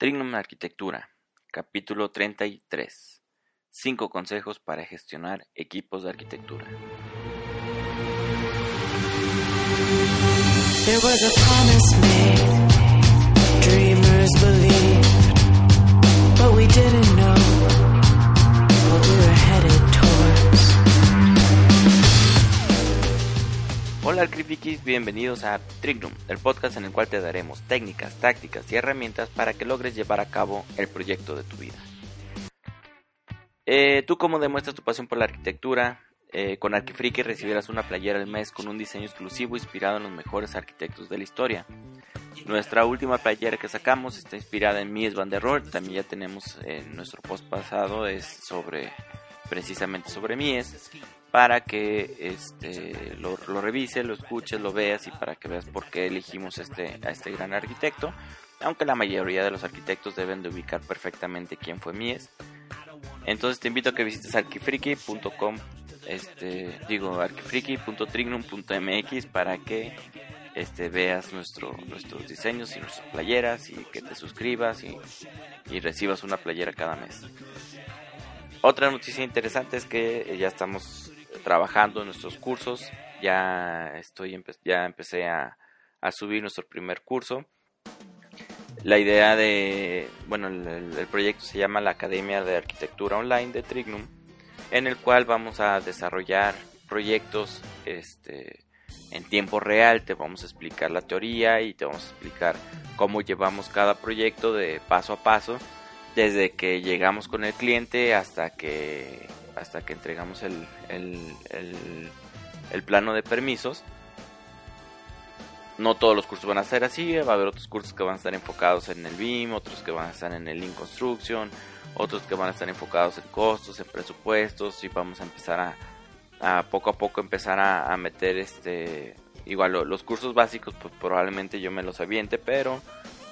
Trignum Arquitectura, capítulo 33. 5 consejos para gestionar equipos de arquitectura. Hola Arquifikis, bienvenidos a Trignum, el podcast en el cual te daremos técnicas, tácticas y herramientas para que logres llevar a cabo el proyecto de tu vida. Eh, tú como demuestras tu pasión por la arquitectura, eh, con Arquifriki recibirás una playera al mes con un diseño exclusivo inspirado en los mejores arquitectos de la historia. Nuestra última playera que sacamos está inspirada en Mies van der Rohe, también ya tenemos en nuestro post pasado es sobre precisamente sobre Mies para que este, lo, revises, lo escuches, lo veas y para que veas por qué elegimos este, a este gran arquitecto. Aunque la mayoría de los arquitectos deben de ubicar perfectamente quién fue Mies. Entonces te invito a que visites arquifriki.com, este, digo arquifriki.trignum.mx para que este, veas nuestro, nuestros diseños y nuestras playeras y que te suscribas y, y recibas una playera cada mes. Otra noticia interesante es que ya estamos trabajando en nuestros cursos. Ya estoy ya empecé a, subir nuestro primer curso. La idea de, bueno, el, proyecto se llama la Academia de Arquitectura Online de Trignum, en el cual vamos a desarrollar proyectos este, en tiempo real. Te vamos a explicar la teoría y te vamos a explicar cómo llevamos cada proyecto de paso a paso, desde que llegamos con el cliente hasta que hasta que entregamos el, el, plano de permisos. No todos los cursos van a ser así, va a haber otros cursos que van a estar enfocados en el BIM, otros que van a estar en el Lean Construction, otros que van a estar enfocados en costos, en presupuestos y vamos a empezar a, poco a poco empezar a, meter este igual los cursos básicos pues probablemente yo me los aviente pero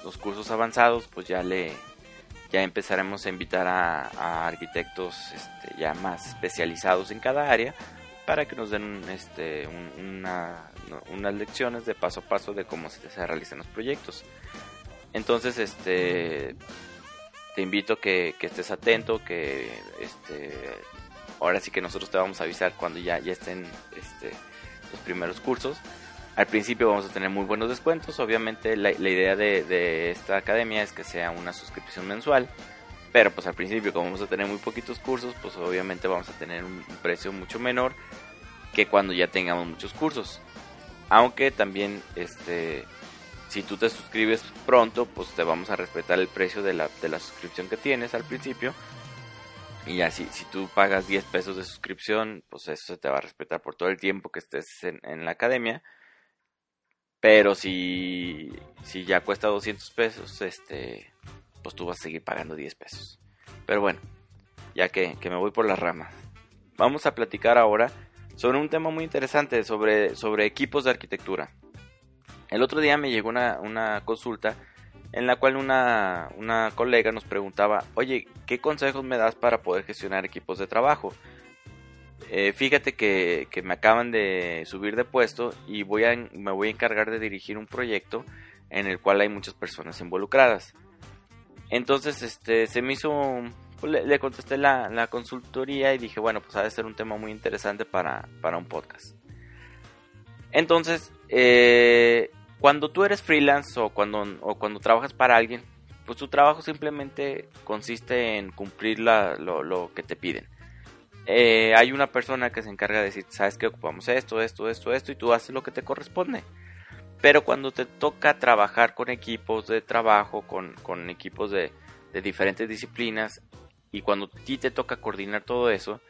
los cursos avanzados pues ya le ya empezaremos a invitar a, arquitectos este, ya más especializados en cada área para que nos den este, unas lecciones de paso a paso de cómo se, realizan los proyectos. Entonces, este, te invito que, que estés atento, que este, ahora sí que nosotros te vamos a avisar cuando ya, ya estén los primeros cursos al principio vamos a tener muy buenos descuentos. Obviamente la, idea de, esta academia es que sea una suscripción mensual. Pero pues al principio como vamos a tener muy poquitos cursos, pues obviamente vamos a tener un, precio mucho menor que cuando ya tengamos muchos cursos. Aunque también este si tú te suscribes pronto, pues te vamos a respetar el precio de la, de la suscripción que tienes al principio. Y ya si, tú pagas 10 pesos de suscripción, pues eso se te va a respetar por todo el tiempo que estés en la academia. Pero si, si ya cuesta 200 pesos, este, pues tú vas a seguir pagando 10 pesos. Pero bueno, ya que, me voy por las ramas. Vamos a platicar ahora sobre un tema muy interesante, sobre, sobre equipos de arquitectura. El otro día me llegó una, una consulta en la cual una, una colega nos preguntaba, oye, ¿qué consejos me das para poder gestionar equipos de trabajo? Eh, fíjate que, me acaban de subir de puesto y voy a, me voy a encargar de dirigir un proyecto en el cual hay muchas personas involucradas. Entonces, este, se me hizo, pues, le, contesté la, consultoría y dije, bueno, pues ha de ser un tema muy interesante para, un podcast. Entonces, eh, cuando tú eres freelance o cuando, o cuando trabajas para alguien, pues tu trabajo simplemente consiste en cumplir lo, lo que te piden eh, hay una persona que se encarga de decir, sabes que ocupamos esto, esto, esto, esto, y tú haces lo que te corresponde. Pero cuando te toca trabajar con equipos de trabajo, con, equipos de, diferentes disciplinas, y cuando a ti te toca coordinar todo eso,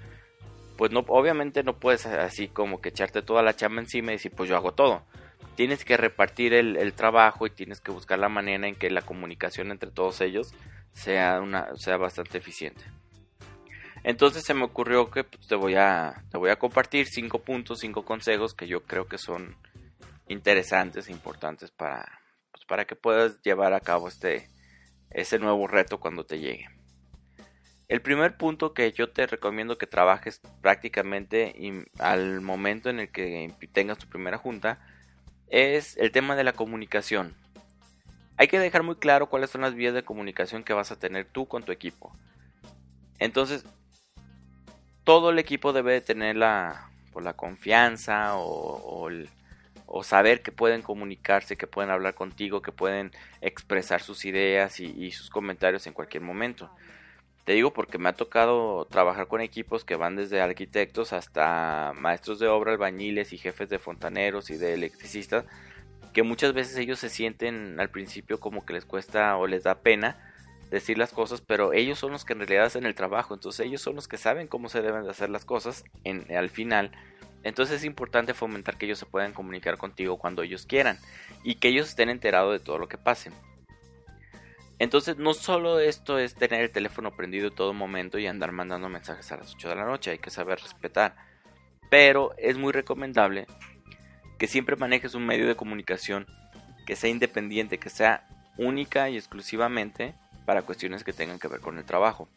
pues no, obviamente no puedes así como que echarte toda la chamba encima y decir, pues yo hago todo. Tienes que repartir el, el trabajo y tienes que buscar la manera en que la comunicación entre todos ellos sea, una, sea bastante eficiente. Entonces se me ocurrió que pues, te, voy a, te voy a compartir cinco puntos, cinco consejos que yo creo que son interesantes e importantes para, pues, para que puedas llevar a cabo este, ese nuevo reto cuando te llegue. El primer punto que yo te recomiendo que trabajes prácticamente al momento en el que tengas tu primera junta es el tema de la comunicación. hay que dejar muy claro cuáles son las vías de comunicación que vas a tener tú con tu equipo. Entonces, todo el equipo debe de tener la, pues, la confianza o, saber que pueden comunicarse, que pueden hablar contigo, que pueden expresar sus ideas y, sus comentarios en cualquier momento. Te digo porque me ha tocado trabajar con equipos que van desde arquitectos hasta maestros de obra, albañiles y jefes de fontaneros y de electricistas que muchas veces ellos se sienten al principio como que les cuesta o les da pena decir las cosas, pero ellos son los que en realidad hacen el trabajo, entonces ellos son los que saben cómo se deben de hacer las cosas en, al final. Entonces es importante fomentar que ellos se puedan comunicar contigo cuando ellos quieran y que ellos estén enterados de todo lo que pase. Entonces no solo esto es tener el teléfono prendido en todo momento y andar mandando mensajes a las 8 de la noche, hay que saber respetar. Pero es muy recomendable que siempre manejes un medio de comunicación que sea independiente, que sea única y exclusivamente para cuestiones que tengan que ver con el trabajo.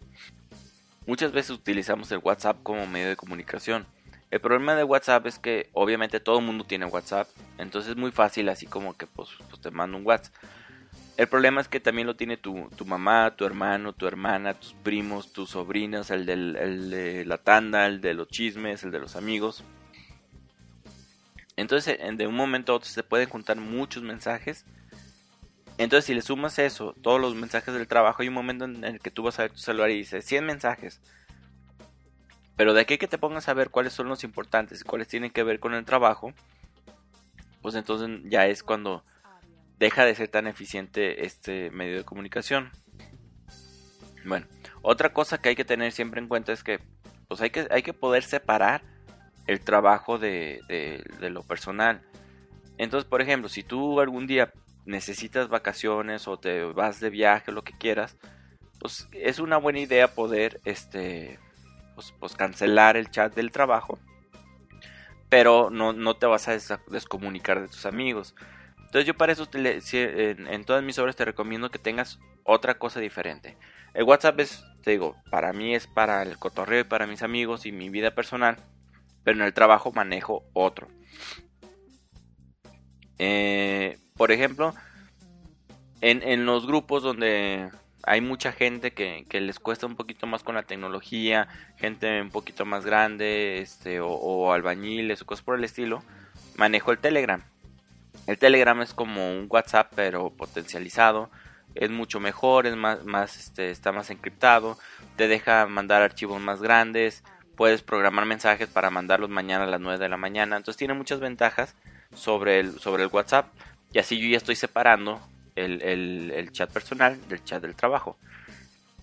Muchas veces utilizamos el WhatsApp como medio de comunicación. El problema de WhatsApp es que obviamente todo el mundo tiene WhatsApp, entonces es muy fácil así como que pues, pues te mando un WhatsApp. El problema es que también lo tiene tu, mamá, tu hermano, tu hermana, tus primos, tus sobrinos, el, el de la tanda, el de los chismes, el de los amigos. Entonces, de un momento a otro se pueden juntar muchos mensajes. Entonces, si le sumas eso, todos los mensajes del trabajo, hay un momento en el que tú vas a ver tu celular y dices 100 mensajes. Pero de aquí que te pongas a ver cuáles son los importantes y cuáles tienen que ver con el trabajo, pues entonces ya es cuando deja de ser tan eficiente este medio de comunicación. Bueno, otra cosa que hay que tener siempre en cuenta es que pues hay que, hay que poder separar el trabajo de, lo personal. Entonces, por ejemplo, si tú algún día necesitas vacaciones o te vas de viaje, lo que quieras, pues es una buena idea poder este pues, pues cancelar el chat del trabajo, pero no, no te vas a descomunicar de tus amigos. Entonces yo para eso en, en, todas mis obras te recomiendo que tengas otra cosa diferente. El WhatsApp es, te digo, para mí es para el cotorreo y para mis amigos y mi vida personal pero en el trabajo manejo otro. Eh, por ejemplo, en, los grupos donde hay mucha gente que, les cuesta un poquito más con la tecnología, gente un poquito más grande, este, o, albañiles o cosas por el estilo, manejo el Telegram. El Telegram es como un WhatsApp pero potencializado, es mucho mejor, es más, más este, está más encriptado, te deja mandar archivos más grandes, puedes programar mensajes para mandarlos mañana a las 9 de la mañana. Entonces tiene muchas ventajas sobre el, sobre el WhatsApp. Y así yo ya estoy separando el, chat personal del chat del trabajo.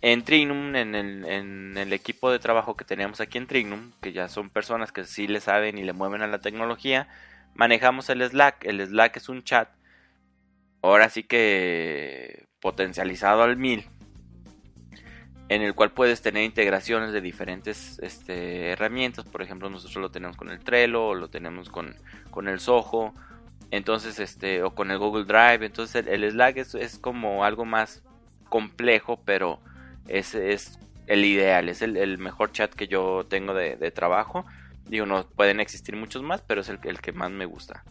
En Trignum, en el, el, equipo de trabajo que tenemos aquí en Trignum, que ya son personas que sí le saben y le mueven a la tecnología, manejamos el Slack. El Slack es un chat, ahora sí que potencializado al mil, en el cual puedes tener integraciones de diferentes este, herramientas. Por ejemplo, nosotros lo tenemos con el Trello, lo tenemos con, con el Soho, entonces, este, o con el Google Drive. Entonces, el, Slack es, como algo más complejo, pero es, es el ideal, es el, mejor chat que yo tengo de, de, trabajo. Digo, no pueden existir muchos más, pero es el, el que más me gusta.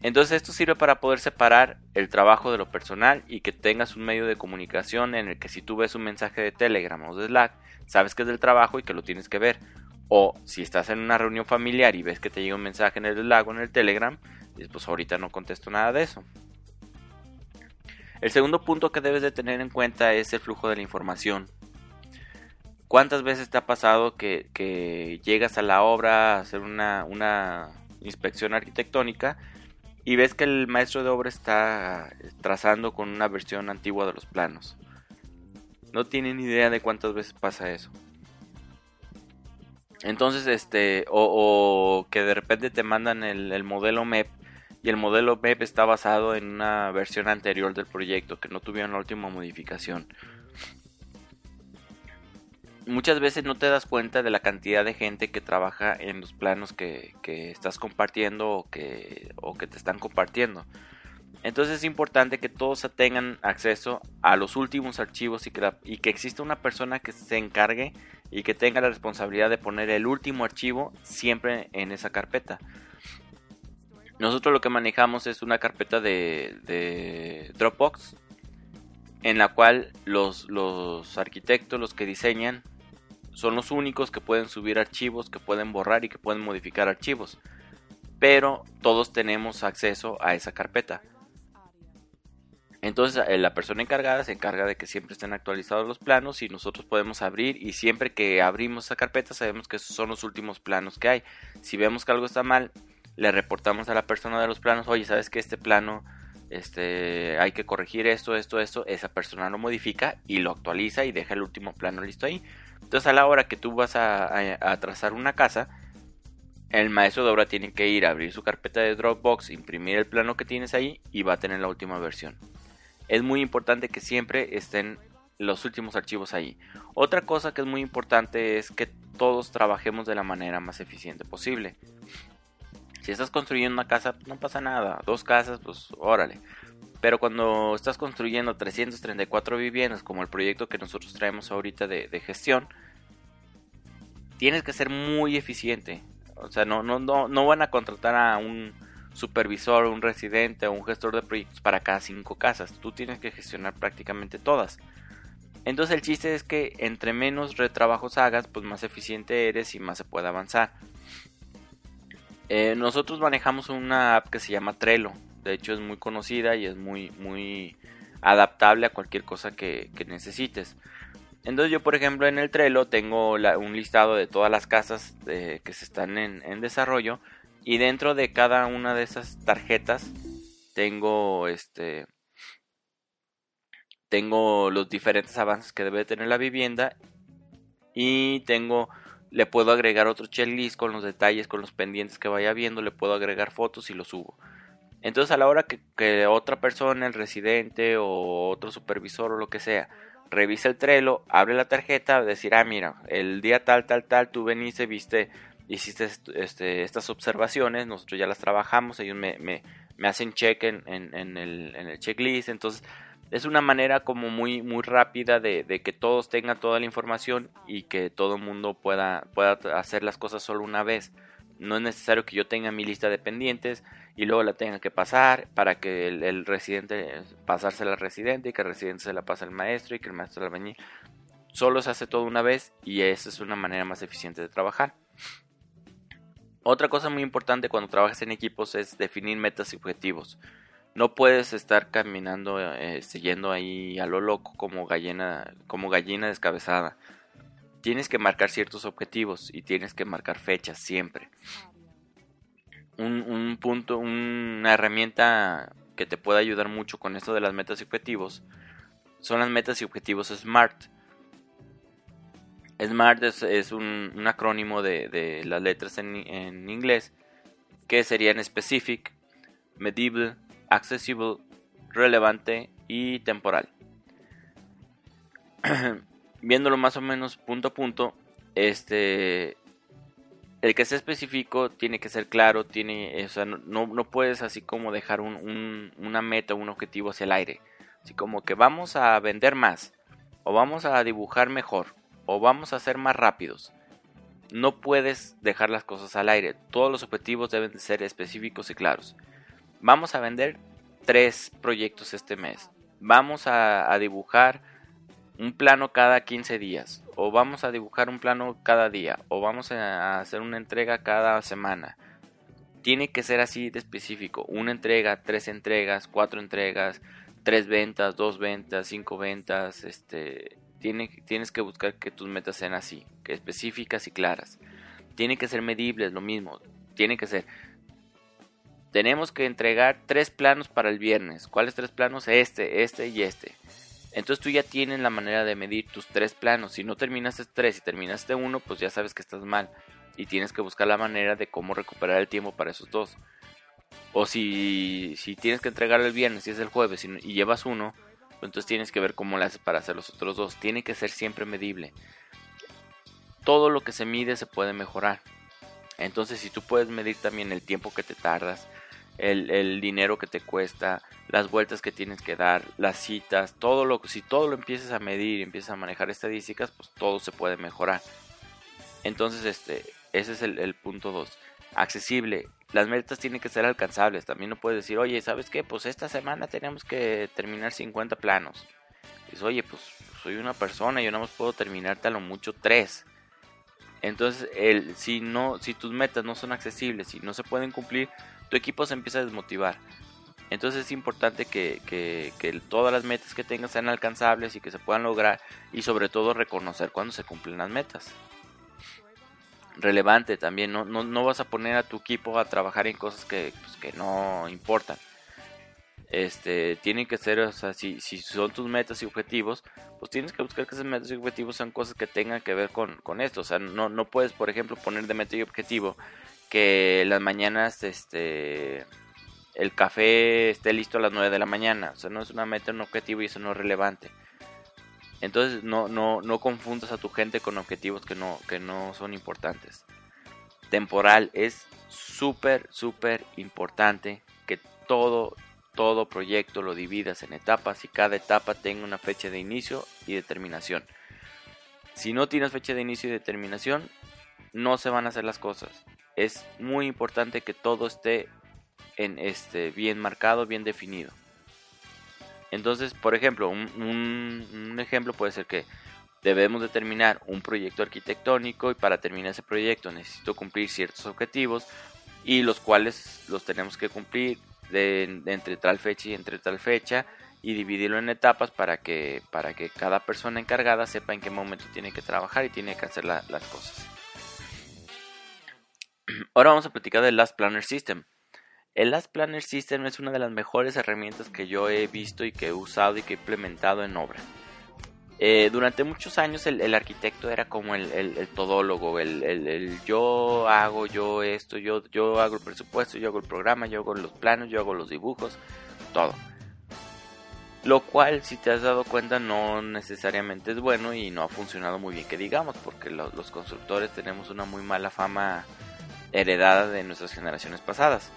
Entonces esto sirve para poder separar el trabajo de lo personal y que tengas un medio de comunicación en el que si tú ves un mensaje de Telegram o de Slack, sabes que es del trabajo y que lo tienes que ver. O si estás en una reunión familiar y ves que te llega un mensaje en el Slack o en el Telegram, pues ahorita no contesto nada de eso. El segundo punto que debes de tener en cuenta es el flujo de la información. ¿Cuántas veces te ha pasado que, llegas a la obra a hacer una, inspección arquitectónica y ves que el maestro de obra está trazando con una versión antigua de los planos. No tienen idea de cuántas veces pasa eso. Entonces, este, o, que de repente te mandan el, modelo MEP y el modelo MEP está basado en una versión anterior del proyecto que no tuvieron la última modificación muchas veces no te das cuenta de la cantidad de gente que trabaja en los planos que, estás compartiendo o que, o que te están compartiendo. Entonces es importante que todos tengan acceso a los últimos archivos y que, y que exista una persona que se encargue y que tenga la responsabilidad de poner el último archivo siempre en esa carpeta. Nosotros lo que manejamos es una carpeta de, Dropbox en la cual los, los arquitectos, los que diseñan, son los únicos que pueden subir archivos, que pueden borrar y que pueden modificar archivos. Pero todos tenemos acceso a esa carpeta. Entonces eh, la persona encargada se encarga de que siempre estén actualizados los planos y nosotros podemos abrir y siempre que abrimos esa carpeta sabemos que esos son los últimos planos que hay. Si vemos que algo está mal, le reportamos a la persona de los planos, oye, sabes que este plano este, hay que corregir esto, esto, esto, esa persona lo modifica y lo actualiza y deja el último plano listo ahí. Entonces a la hora que tú vas a, a trazar una casa, el maestro de obra tiene que ir a abrir su carpeta de Dropbox, imprimir el plano que tienes ahí y va a tener la última versión es muy importante que siempre estén los últimos archivos ahí. Otra cosa que es muy importante es que todos trabajemos de la manera más eficiente posible. Si estás construyendo una casa, no pasa nada. Dos casas, pues órale. Pero cuando estás construyendo 334 viviendas, como el proyecto que nosotros traemos ahorita de, gestión, tienes que ser muy eficiente. O sea, no, no, no, no van a contratar a un supervisor, un residente o un gestor de proyectos para cada cinco casas. Tú tienes que gestionar prácticamente todas. Entonces el chiste es que entre menos retrabajos hagas, pues más eficiente eres y más se puede avanzar. Eh, nosotros manejamos una app que se llama Trello. De hecho es muy conocida y es muy, muy adaptable a cualquier cosa que, necesites. Entonces yo por ejemplo en el Trello tengo un listado de todas las casas eh, que se están en desarrollo y dentro de cada una de esas tarjetas tengo este tengo los diferentes avances que debe tener la vivienda y tengo le puedo agregar otro checklist con los detalles, con los pendientes que vaya viendo, le puedo agregar fotos y lo subo. Entonces a la hora que, otra persona, el residente o otro supervisor o lo que sea, revisa el Trello, abre la tarjeta, decir, ah, mira, el día tal, tal, tal, tú veniste, viste hiciste este, estas observaciones, nosotros ya las trabajamos, ellos me, me, me hacen check en, en, el, en, el, checklist, entonces es una manera como muy, muy rápida de, que todos tengan toda la información y que todo el mundo pueda, pueda hacer las cosas solo una vez. No es necesario que yo tenga mi lista de pendientes y luego la tenga que pasar para que el, residente pasársela al residente y que el residente se la pase al maestro y que el maestro la albañil. Solo se hace todo una vez y esa es una manera más eficiente de trabajar. Otra cosa muy importante cuando trabajas en equipos es definir metas y objetivos. No puedes estar caminando, eh, siguiendo ahí a lo loco como gallina, como gallina descabezada. Tienes que marcar ciertos objetivos y tienes que marcar fechas siempre. Un, un punto, una herramienta que te puede ayudar mucho con esto de las metas y objetivos son las metas y objetivos SMART SMART es, un, acrónimo de, las letras en, inglés que serían specific, medible, accessible, relevante y temporal. Viéndolo más o menos punto a punto, este, el que sea específico tiene que ser claro, tiene, o sea, no, no puedes así como dejar un, una meta, un objetivo hacia el aire. Así como que vamos a vender más o vamos a dibujar mejor o vamos a ser más rápidos. No puedes dejar las cosas al aire. Todos los objetivos deben ser específicos y claros. Vamos a vender tres proyectos este mes. Vamos a, dibujar un plano cada 15 días. O vamos a dibujar un plano cada día. O vamos a hacer una entrega cada semana. Tiene que ser así de específico. Una entrega, tres entregas, cuatro entregas, tres ventas, dos ventas, cinco ventas, este, tienes que buscar que tus metas sean así, que específicas y claras. Tiene que ser medibles, lo mismo. Tiene que ser. Tenemos que entregar tres planos para el viernes. ¿Cuáles tres planos? Este, este y este. Entonces tú ya tienes la manera de medir tus tres planos. Si no terminaste tres y terminaste uno, pues ya sabes que estás mal. Y tienes que buscar la manera de cómo recuperar el tiempo para esos dos. O si, si tienes que entregar el viernes y es el jueves y, llevas uno, entonces tienes que ver cómo le haces para hacer los otros dos. Tiene que ser siempre medible. Todo lo que se mide se puede mejorar. Entonces si tú puedes medir también el tiempo que te tardas, el, dinero que te cuesta, las vueltas que tienes que dar, las citas, todo lo si todo lo empiezas a medir y empiezas a manejar estadísticas, pues todo se puede mejorar. Entonces, este, ese es el, punto 2. Accesible, las metas tienen que ser alcanzables. También no puedes decir, oye, ¿sabes qué? Pues esta semana tenemos que terminar 50 planos. Dices, oye, pues soy una persona, yo no más puedo terminar a lo mucho 3. Entonces, el, si, no, si tus metas no son accesibles, si no se pueden cumplir, tu equipo se empieza a desmotivar. Entonces es importante que, que, todas las metas que tengas sean alcanzables y que se puedan lograr y sobre todo reconocer cuando se cumplen las metas. Relevante también, no, no, no vas a poner a tu equipo a trabajar en cosas que, pues, que no importan. Este, tienen que ser, o sea, si, si son tus metas y objetivos, pues tienes que buscar que esas metas y objetivos sean cosas que tengan que ver con, con esto. O sea, no, no puedes, por ejemplo, poner de meta y objetivo que las mañanas, este el café esté listo a las 9 de la mañana. O sea, no es una meta, un objetivo y eso no es relevante. Entonces no, no, no confundas a tu gente con objetivos que no, que no son importantes. Temporal es súper, súper importante que todo, todo proyecto lo dividas en etapas y cada etapa tenga una fecha de inicio y determinación. Si no tienes fecha de inicio y determinación, no se van a hacer las cosas. Es muy importante que todo esté en este, bien marcado, bien definido. Entonces, por ejemplo, un, ejemplo puede ser que debemos determinar un proyecto arquitectónico y para terminar ese proyecto necesito cumplir ciertos objetivos y los cuales los tenemos que cumplir de, entre tal fecha y entre tal fecha y dividirlo en etapas para que, para que cada persona encargada sepa en qué momento tiene que trabajar y tiene que hacer las cosas. Ahora vamos a platicar del Last Planner System. El Last Planner System es una de las mejores herramientas que yo he visto y que he usado y que he implementado en obra. Eh, durante muchos años el, arquitecto era como el, todólogo, el, yo hago yo esto, yo, yo hago el presupuesto, yo hago el programa, yo hago los planos, yo hago los dibujos, todo. Lo cual, si te has dado cuenta, no necesariamente es bueno y no ha funcionado muy bien, que digamos, porque los constructores tenemos una muy mala fama heredada de nuestras generaciones pasadas.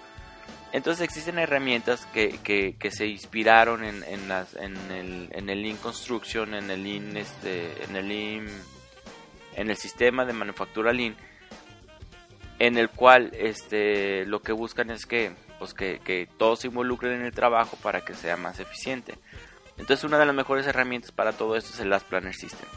Entonces existen herramientas que, que, se inspiraron en, en, el, en el Lean Construction, en el Lean, este, en el Lean, en el sistema de manufactura Lean, en el cual este, lo que buscan es que, pues que, que todos se involucren en el trabajo para que sea más eficiente. Entonces una de las mejores herramientas para todo esto es el Last Planner System.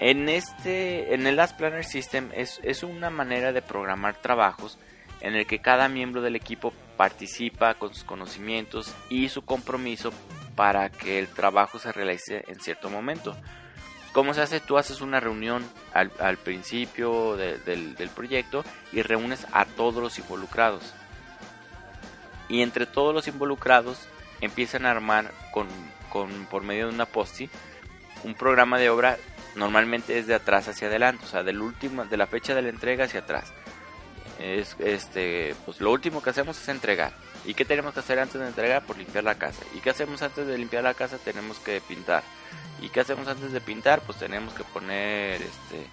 En, este, en el Last Planner System es, es una manera de programar trabajos en el que cada miembro del equipo participa con sus conocimientos y su compromiso para que el trabajo se realice en cierto momento. ¿Cómo se hace? Tú haces una reunión al, principio del, proyecto y reúnes a todos los involucrados. Y entre todos los involucrados empiezan a armar por medio de una post un programa de obra normalmente es de atrás hacia adelante, o sea, del último, de la fecha de la entrega hacia atrás es este pues lo último que hacemos es entregar. Y qué tenemos que hacer antes de entregar por pues limpiar la casa. Y qué hacemos antes de limpiar la casa tenemos que pintar. Y qué hacemos antes de pintar pues tenemos que poner este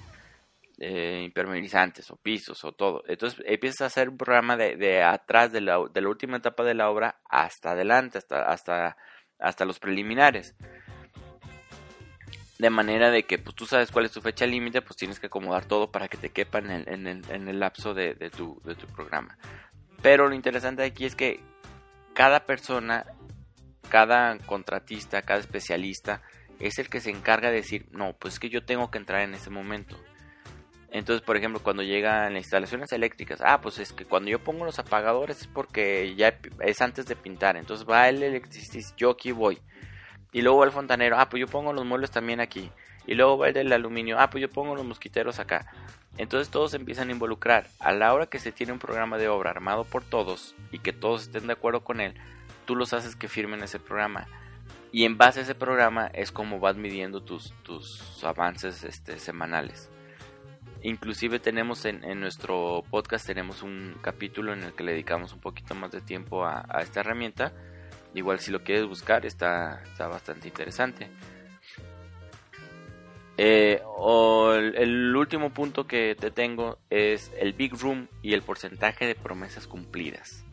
eh, impermeabilizantes o pisos o todo. Entonces empiezas a hacer un programa de, de atrás de la, de la última etapa de la obra hasta adelante hasta hasta hasta los preliminares de manera de que pues tú sabes cuál es tu fecha límite, pues tienes que acomodar todo para que te quepa en el, en el, en el lapso de, de, tu, de tu programa. Pero lo interesante aquí es que cada persona, cada contratista, cada especialista es el que se encarga de decir, no, pues es que yo tengo que entrar en ese momento. Entonces, por ejemplo, cuando llegan las instalaciones eléctricas, ah, pues es que cuando yo pongo los apagadores es porque ya es antes de pintar. Entonces va el electricista, yo aquí voy. Y luego va el fontanero, ah, pues yo pongo los muebles también aquí. Y luego va el del aluminio, ah, pues yo pongo los mosquiteros acá. Entonces todos se empiezan a involucrar. A la hora que se tiene un programa de obra armado por todos y que todos estén de acuerdo con él, tú los haces que firmen ese programa. Y en base a ese programa es como vas midiendo tus, tus avances este, semanales. Inclusive tenemos en, en, nuestro podcast tenemos un capítulo en el que le dedicamos un poquito más de tiempo a esta herramienta Igual si lo quieres buscar está, está bastante interesante. Eh, el, último punto que te tengo es el Big Room y el porcentaje de promesas cumplidas.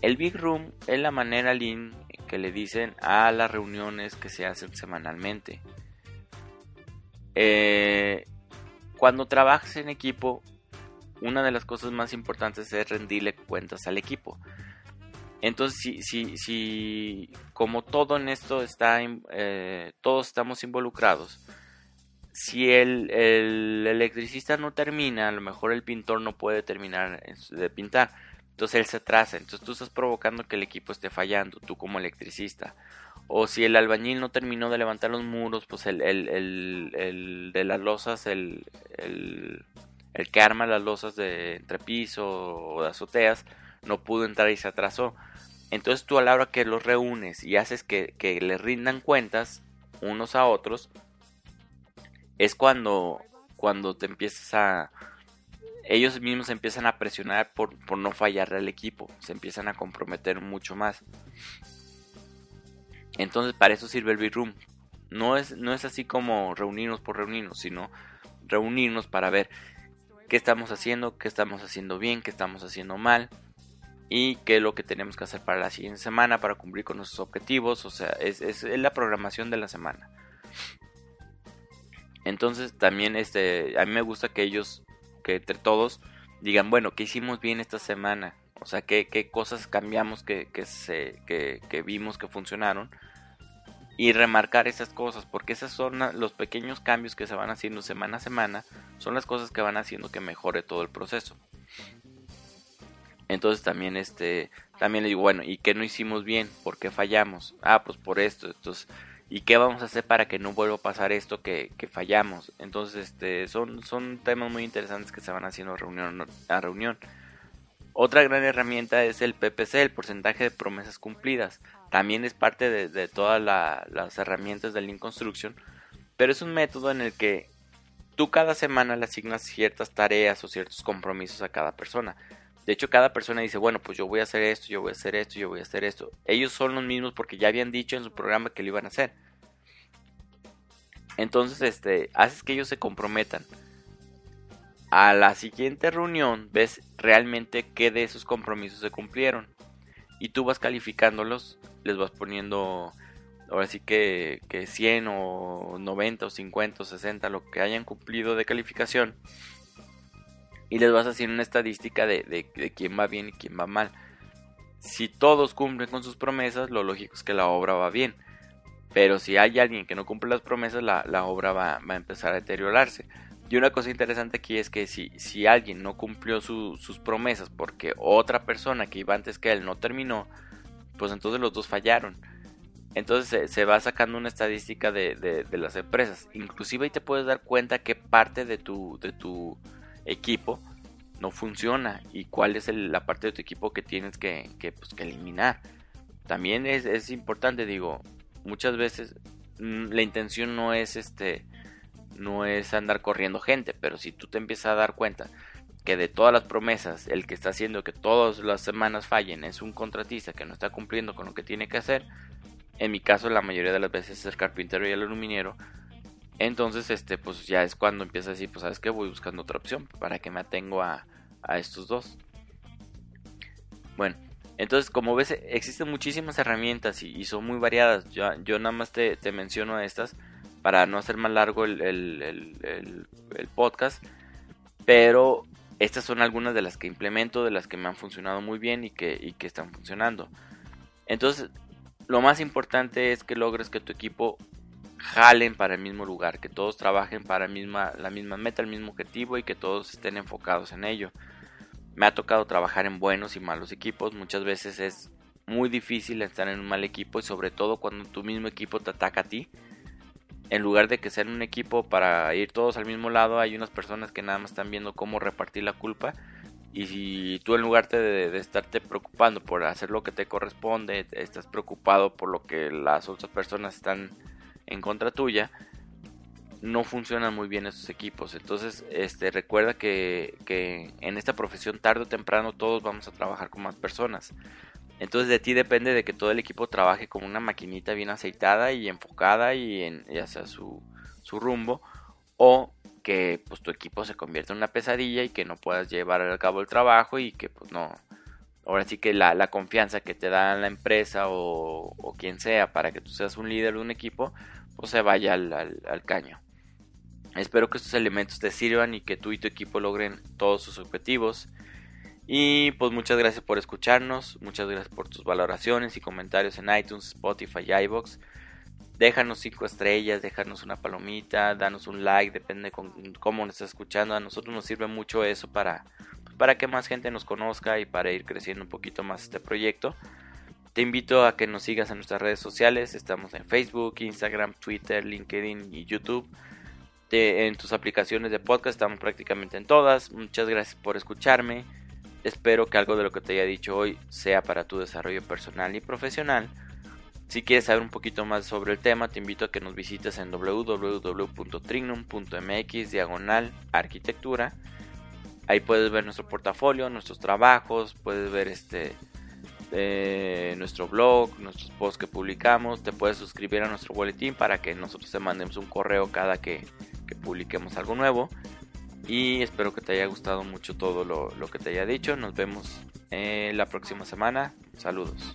El Big Room es la manera lean que le dicen a las reuniones que se hacen semanalmente. Eh, cuando trabajas en equipo, una de las cosas más importantes es rendirle cuentas al equipo. Entonces, si, si, si como todo en esto está, eh, todos estamos involucrados, si el, el, electricista no termina, a lo mejor el pintor no puede terminar de pintar. Entonces él se atrasa. Entonces tú estás provocando que el equipo esté fallando, tú como electricista. O si el albañil no terminó de levantar los muros, pues el, el, el de las losas, el, el, que arma las losas de entrepiso o de azoteas, no pudo entrar y se atrasó. Entonces tú a la hora que los reúnes y haces que, que les rindan cuentas unos a otros, es cuando, cuando te empiezas a... Ellos mismos empiezan a presionar por, por no fallarle al equipo, se empiezan a comprometer mucho más. Entonces para eso sirve el B-Room. No es, no es así como reunirnos por reunirnos, sino reunirnos para ver qué estamos haciendo, qué estamos haciendo bien, qué estamos haciendo mal y qué es lo que tenemos que hacer para la siguiente semana para cumplir con nuestros objetivos. O sea, es, es la programación de la semana. Entonces también este, a mí me gusta que ellos, que entre todos, digan, bueno, ¿qué hicimos bien esta semana? O sea, ¿qué, qué cosas cambiamos que, que, se, que, que vimos que funcionaron? Y remarcar esas cosas, porque esas son los pequeños cambios que se van haciendo semana a semana, son las cosas que van haciendo que mejore todo el proceso. Entonces también este también le digo, bueno, ¿y qué no hicimos bien? ¿Por qué fallamos? Ah, pues por esto. Entonces, y qué vamos a hacer para que no vuelva a pasar esto que, fallamos. Entonces, este, son, son temas muy interesantes que se van haciendo reunión a reunión. Otra gran herramienta es el PPC, el porcentaje de promesas cumplidas. También es parte de, todas las herramientas del Lean Construction, pero es un método en el que tú cada semana le asignas ciertas tareas o ciertos compromisos a cada persona. De hecho, cada persona dice, bueno, pues yo voy a hacer esto, yo voy a hacer esto, yo voy a hacer esto. Ellos son los mismos porque ya habían dicho en su programa que lo iban a hacer. Entonces, este, haces que ellos se comprometan. A la siguiente reunión ves realmente qué de esos compromisos se cumplieron. Y tú vas calificándolos, les vas poniendo, ahora sí que, que 100 o 90 o 50 o 60, lo que hayan cumplido de calificación y les vas haciendo una estadística de, quién va bien y quién va mal. Si todos cumplen con sus promesas, lo lógico es que la obra va bien. Pero si hay alguien que no cumple las promesas, la, obra va, a empezar a deteriorarse. Y una cosa interesante aquí es que si, si alguien no cumplió sus promesas porque otra persona que iba antes que él no terminó, pues entonces los dos fallaron. Entonces se, va sacando una estadística de, de, las empresas. Inclusive ahí te puedes dar cuenta que parte de tu, de tu equipo no funciona y cuál es la parte de tu equipo que tienes que, pues, eliminar. También es, importante, digo, muchas veces mm, la intención no es este no es andar corriendo gente, pero si tú te empiezas a dar cuenta que de todas las promesas el que está haciendo que todas las semanas fallen es un contratista que no está cumpliendo con lo que tiene que hacer, en mi caso la mayoría de las veces es el carpintero y el aluminiero, entonces, este, pues ya es cuando empieza a decir, pues sabes que voy buscando otra opción para que me atengo a, a estos dos. Bueno, entonces como ves existen muchísimas herramientas y, son muy variadas. Yo, yo nada más te, te, menciono estas para no hacer más largo el, el, el, podcast. Pero estas son algunas de las que implemento, de las que me han funcionado muy bien y que, y que están funcionando. Entonces, lo más importante es que logres que tu equipo jalen para el mismo lugar, que todos trabajen para misma, la misma meta, el mismo objetivo y que todos estén enfocados en ello. Me ha tocado trabajar en buenos y malos equipos, muchas veces es muy difícil estar en un mal equipo y sobre todo cuando tu mismo equipo te ataca a ti. En lugar de que sea un equipo para ir todos al mismo lado, hay unas personas que nada más están viendo cómo repartir la culpa y si tú en lugar de, de, estarte preocupando por hacer lo que te corresponde, estás preocupado por lo que las otras personas están en contra tuya, no funcionan muy bien esos equipos. Entonces, este, recuerda que, que, en esta profesión tarde o temprano todos vamos a trabajar con más personas. Entonces de ti depende de que todo el equipo trabaje como una maquinita bien aceitada y enfocada y en sea su, su rumbo o que pues tu equipo se convierta en una pesadilla y que no puedas llevar a cabo el trabajo y que pues no ahora sí que la, la confianza que te da la empresa o, o, quien sea para que tú seas un líder de un equipo pues se vaya al, al, caño. Espero que estos elementos te sirvan y que tú y tu equipo logren todos sus objetivos. Y pues muchas gracias por escucharnos, muchas gracias por tus valoraciones y comentarios en iTunes, Spotify y iBox. Déjanos cinco estrellas, déjanos una palomita, danos un like, depende con cómo nos estás escuchando. A nosotros nos sirve mucho eso para, para que más gente nos conozca y para ir creciendo un poquito más este proyecto. Te invito a que nos sigas en nuestras redes sociales. Estamos en Facebook, Instagram, Twitter, LinkedIn y YouTube. en tus aplicaciones de podcast estamos prácticamente en todas. Muchas gracias por escucharme. Espero que algo de lo que te haya dicho hoy sea para tu desarrollo personal y profesional. Si quieres saber un poquito más sobre el tema, te invito a que nos visites en www.trignum.mx diagonal arquitectura. Ahí puedes ver nuestro portafolio, nuestros trabajos, puedes ver este eh, nuestro blog, nuestros posts que publicamos. Te puedes suscribir a nuestro boletín para que nosotros te mandemos un correo cada que publiquemos algo nuevo. Y espero que te haya gustado mucho todo lo, que te haya dicho. Nos vemos eh, la próxima semana. Saludos.